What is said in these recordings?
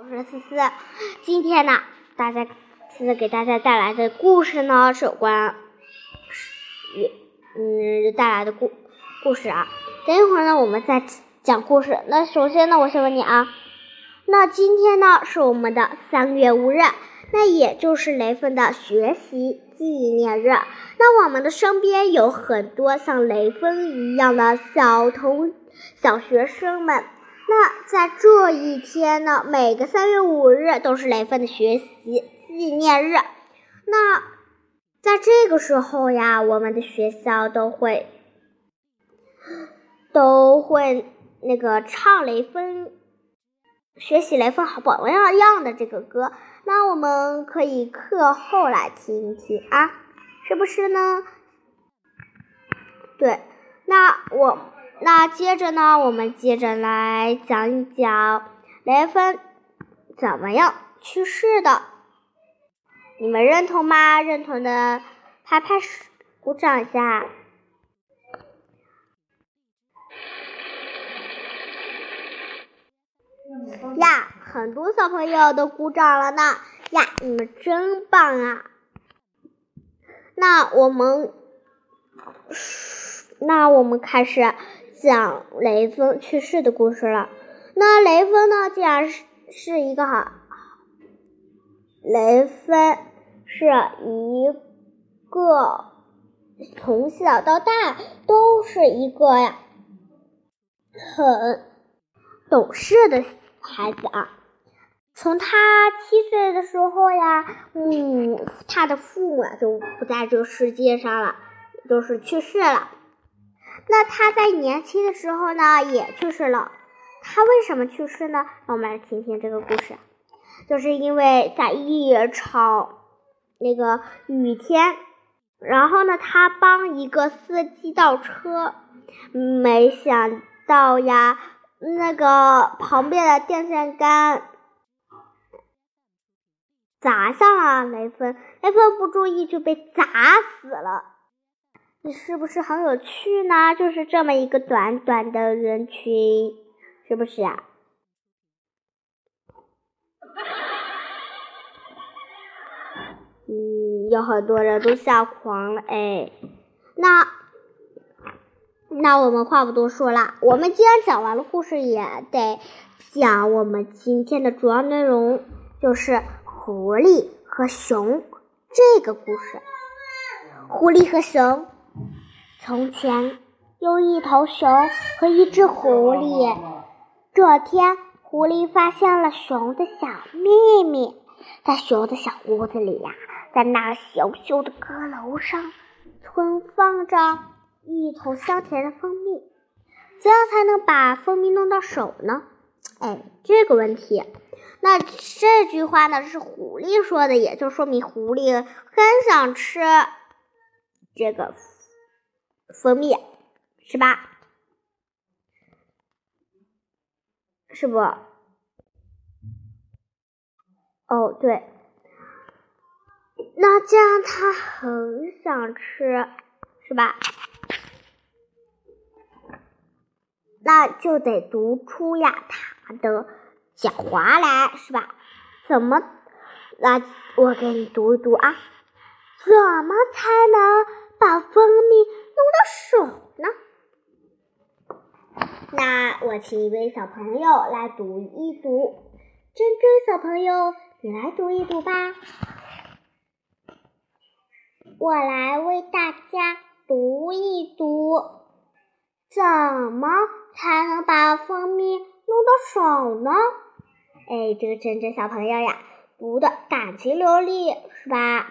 我是思思，今天呢，大家思思给大家带来的故事呢是有关，也嗯带来的故故事啊。等一会儿呢，我们再讲故事。那首先呢，我先问你啊，那今天呢是我们的三月五日，那也就是雷锋的学习纪念日。那我们的身边有很多像雷锋一样的小同小学生们。那在这一天呢，每个三月五日都是雷锋的学习纪念日。那在这个时候呀，我们的学校都会都会那个唱雷锋学习雷锋好榜样样的这个歌。那我们可以课后来听一听啊，是不是呢？对，那我。那接着呢，我们接着来讲一讲雷锋怎么样去世的。你们认同吗？认同的拍拍手，鼓掌一下。呀，很多小朋友都鼓掌了呢。呀，你们真棒啊！那我们，那我们开始。讲雷锋去世的故事了。那雷锋呢？既然是是一个好，雷锋是一个从小到大都是一个呀很懂事的孩子啊。从他七岁的时候呀，嗯，他的父母就不在这个世界上了，就是去世了。那他在年轻的时候呢，也去世了。他为什么去世呢？让我们来听听这个故事。就是因为在一场那个雨天，然后呢，他帮一个司机倒车，没想到呀，那个旁边的电线杆砸向了雷锋，雷锋不注意就被砸死了。你是不是很有趣呢？就是这么一个短短的人群，是不是啊？嗯，有很多人都吓狂了哎。那那我们话不多说了，我们既然讲完了故事，也得讲我们今天的主要内容，就是狐狸和熊这个故事。狐狸和熊。从前有一头熊和一只狐狸。这天，狐狸发现了熊的小秘密，在熊的小屋子里呀，在那小小的阁楼上，存放着一桶香甜的蜂蜜。怎样才能把蜂蜜弄到手呢？哎，这个问题，那这句话呢是狐狸说的，也就说明狐狸很想吃这个。蜂蜜是吧？是不？哦，对。那这样他很想吃，是吧？那就得读出呀他的狡猾来，是吧？怎么？那我给你读一读啊。怎么才能把蜂蜜？弄到手呢？那我请一位小朋友来读一读。珍珍小朋友，你来读一读吧。我来为大家读一读。怎么才能把蜂蜜弄到手呢？哎，这个珍珍小朋友呀，读的感情流利，是吧？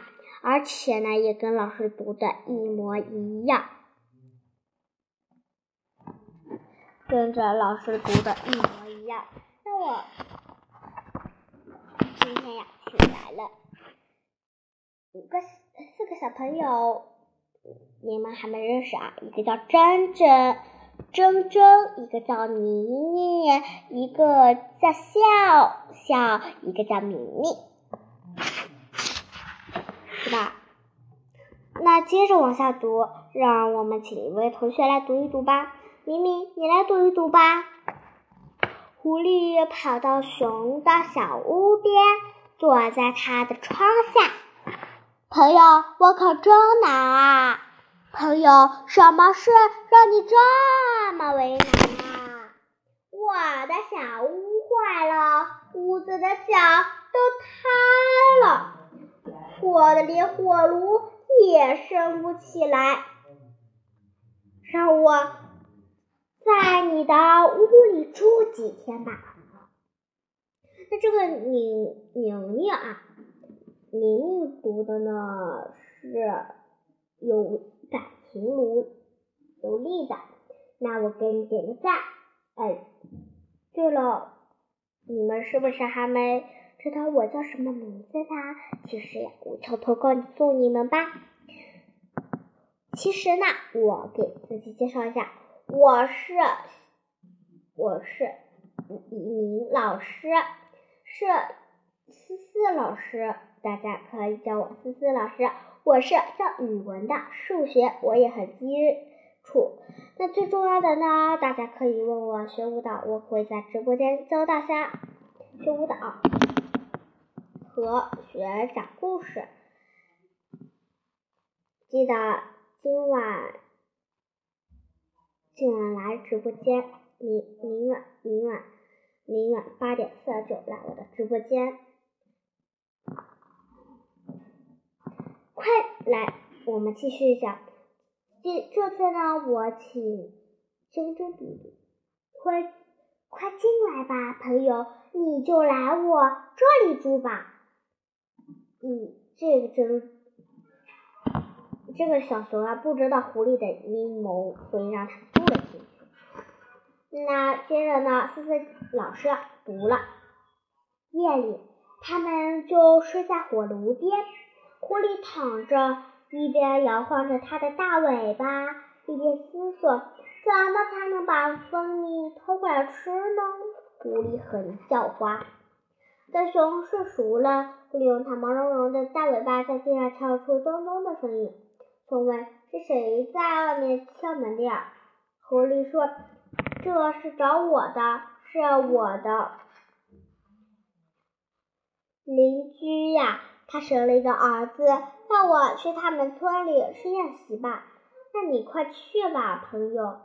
而且呢，也跟老师读的一模一样。跟着老师读的一模一样。那我今天呀，请来了五个四个小朋友，你们还没认识啊？一个叫珍珍，珍珍；一个叫妮妮，一个叫笑笑，一个叫明明，是吧？那接着往下读，让我们请一位同学来读一读吧。明明，你来读一读吧。狐狸跑到熊的小屋边，坐在他的窗下。朋友，我可真难啊！朋友，什么事让你这么为难啊？我的小屋坏了，屋子的角都塌了，我的连火炉也升不起来。让我在你的屋里住几天吧。那这个宁宁宁啊，宁宁读的呢是有感情如有力的，那我给你点个赞。哎，对了，你们是不是还没知道我叫什么名字呢？其实呀，我偷偷告诉你们吧。其实呢，我给自己介绍一下，我是我是一名老师，是思思老师，大家可以叫我思思老师。我是教语文的，数学我也很基础。那最重要的呢，大家可以问我学舞蹈，我会在直播间教大家学舞蹈和学讲故事，记得。今晚，今晚来直播间，明明晚明晚明晚八点四十九来我的直播间，快来，我们继续讲。这这次呢，我请珍珍弟弟，快快进来吧，朋友，你就来我这里住吧。嗯，这个真。这个小熊啊，不知道狐狸的阴谋，所以让他住了进去。那接着呢，思思老师读了。夜里，他们就睡在火炉边。狐狸躺着，一边摇晃着它的大尾巴，一边思索：怎么才能把蜂蜜偷过来吃呢？狐狸很狡猾。等熊睡熟了，狐狸用它毛茸茸的大尾巴在地上敲出咚咚的声音。问问是谁在外面敲门的呀？狐狸说：“这是找我的，是我的邻居呀。他生了一个儿子，让我去他们村里吃宴席吧。那你快去吧，朋友。”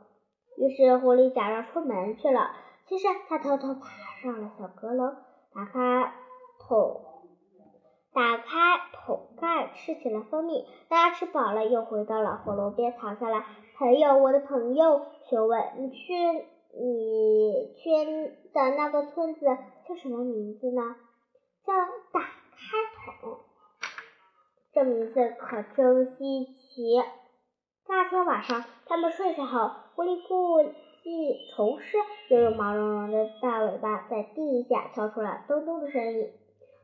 于是狐狸假装出门去了，其实他偷偷爬上了小阁楼，打开桶。打开桶盖，吃起了蜂蜜。大家吃饱了，又回到了火炉边躺下来。朋友，我的朋友，询问你去你去的那个村子叫什么名字呢？叫打开桶。这名字可真稀奇。第二天晚上，他们睡下后，狐狸故技重施，又用毛茸茸的大尾巴在地下敲出了咚咚的声音。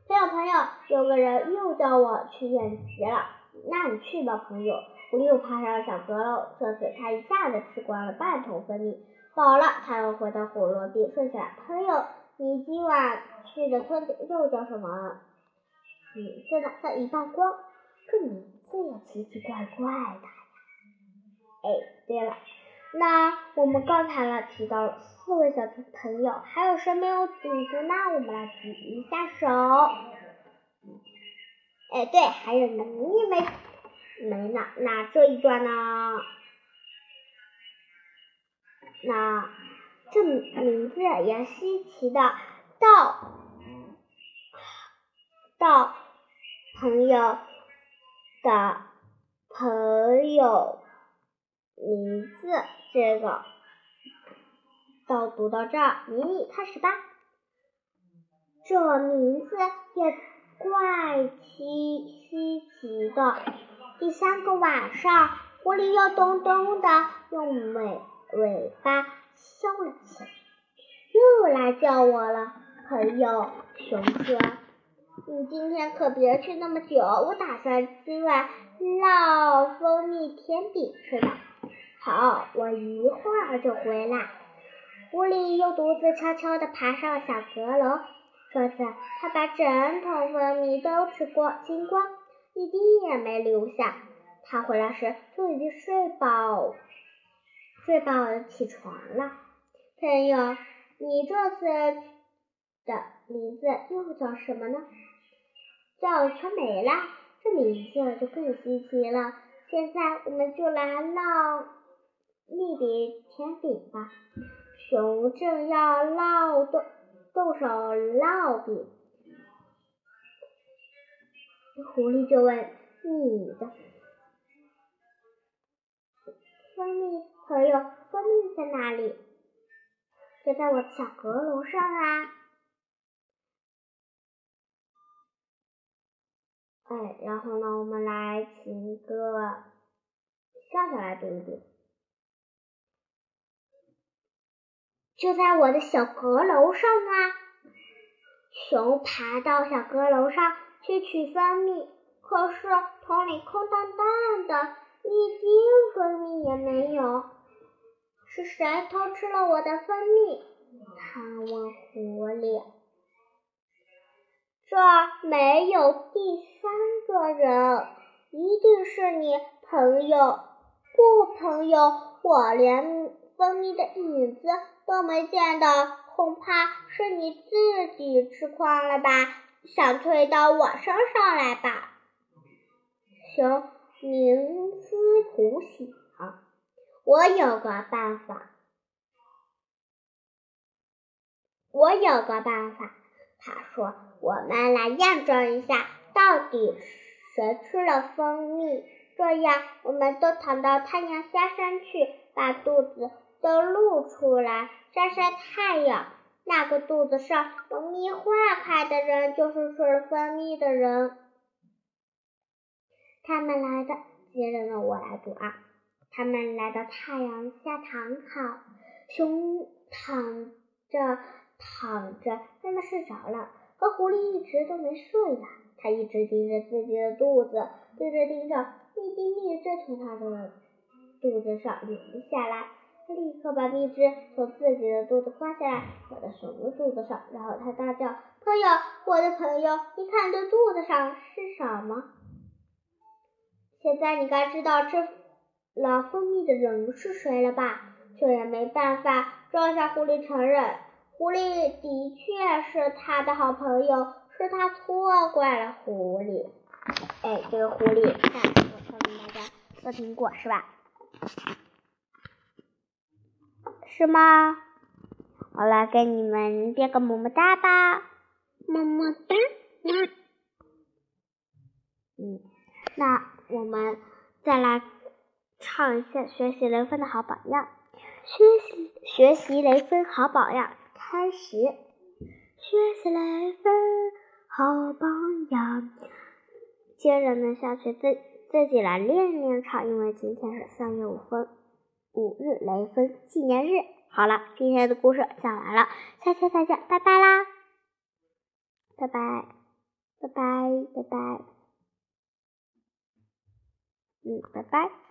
朋友，朋友，有个人又叫我去演习了，那你去吧，朋友。狐狸又爬上了小阁楼，这次他一下子吃光了半桶蜂蜜，饱了，他又回到火炉边睡下了。朋友，你今晚去的村子又叫什么名字呢？叫一半光，这名字也奇奇怪怪的呀。哎，对了。那我们刚才呢提到了四位小朋友，还有谁没有组织呢？我们来举一下手。哎，对，还有你也没没呢？那这一段呢？那这名字也稀奇的到到朋友的朋友名字。这个到读到这儿，谜底开始吧。这名字也怪奇稀奇的。第三个晚上，狐狸又咚咚的用尾尾巴敲了起来，又来叫我了。朋友熊说：“你今天可别去那么久，我打算今晚烙蜂蜜甜饼吃了。”好，我一会儿就回来。狐狸又独自悄悄地爬上小阁楼。这次，他把整桶蜂蜜都吃光精光，一滴也没留下。他回来时就已经睡饱，睡饱起床了。朋友，你这次的名字又叫什么呢？叫全美啦，这名字就更稀奇了。现在我们就来烙蜜饼甜饼吧。熊正要烙动动手烙饼，狐狸就问：“你的蜂蜜朋友蜂蜜在哪里？”“就在我的小阁楼上啊。”哎，然后呢，我们来请一个笑笑来读一读。就在我的小阁楼上啊！熊爬到小阁楼上去取蜂蜜，可是桶里空荡荡的，一滴蜂蜜也没有。是谁偷吃了我的蜂蜜？他问狐狸。这没有第三个人，一定是你朋友。不，朋友，我连蜂蜜的影子都没见到，恐怕是你自己吃光了吧？想推到我身上来吧？熊冥思苦想，我有个办法，我有个办法。他说：“我们来验证一下，到底谁吃了蜂蜜？这样，我们都躺到太阳下山去，把肚子都露出来，晒晒太阳。那个肚子上有蜜化开的人，就是水分泌的人。他们来的，接着呢，我来读啊。他们来到太阳下躺好，熊躺着。”躺着，慢慢睡着了。可狐狸一直都没睡呀，他一直盯着自己的肚子，盯着盯着，一滴蜜汁从他的肚子上流了下来。他立刻把蜜汁从自己的肚子刮下来，抹到熊的肚子上，然后他大叫：“朋友，我的朋友，你看这肚子上是什么？”现在你该知道吃了蜂蜜的人是谁了吧？这也没办法，这下狐狸承认。狐狸的确是他的好朋友，是他错怪了狐狸。哎，这个狐狸，看我告诉大家都听过是吧？是吗？我来给你们变个么么哒吧，么么哒。嗯，那我们再来唱一下学习雷锋的好榜样，学习学习雷锋好榜样。开始，学习雷锋好榜样。接着呢，下去自自己来练练唱，因为今天是三月五分五日雷锋纪念日。好了，今天的故事讲完了，下期再见，拜拜啦！拜拜，拜拜，拜拜，嗯，拜拜。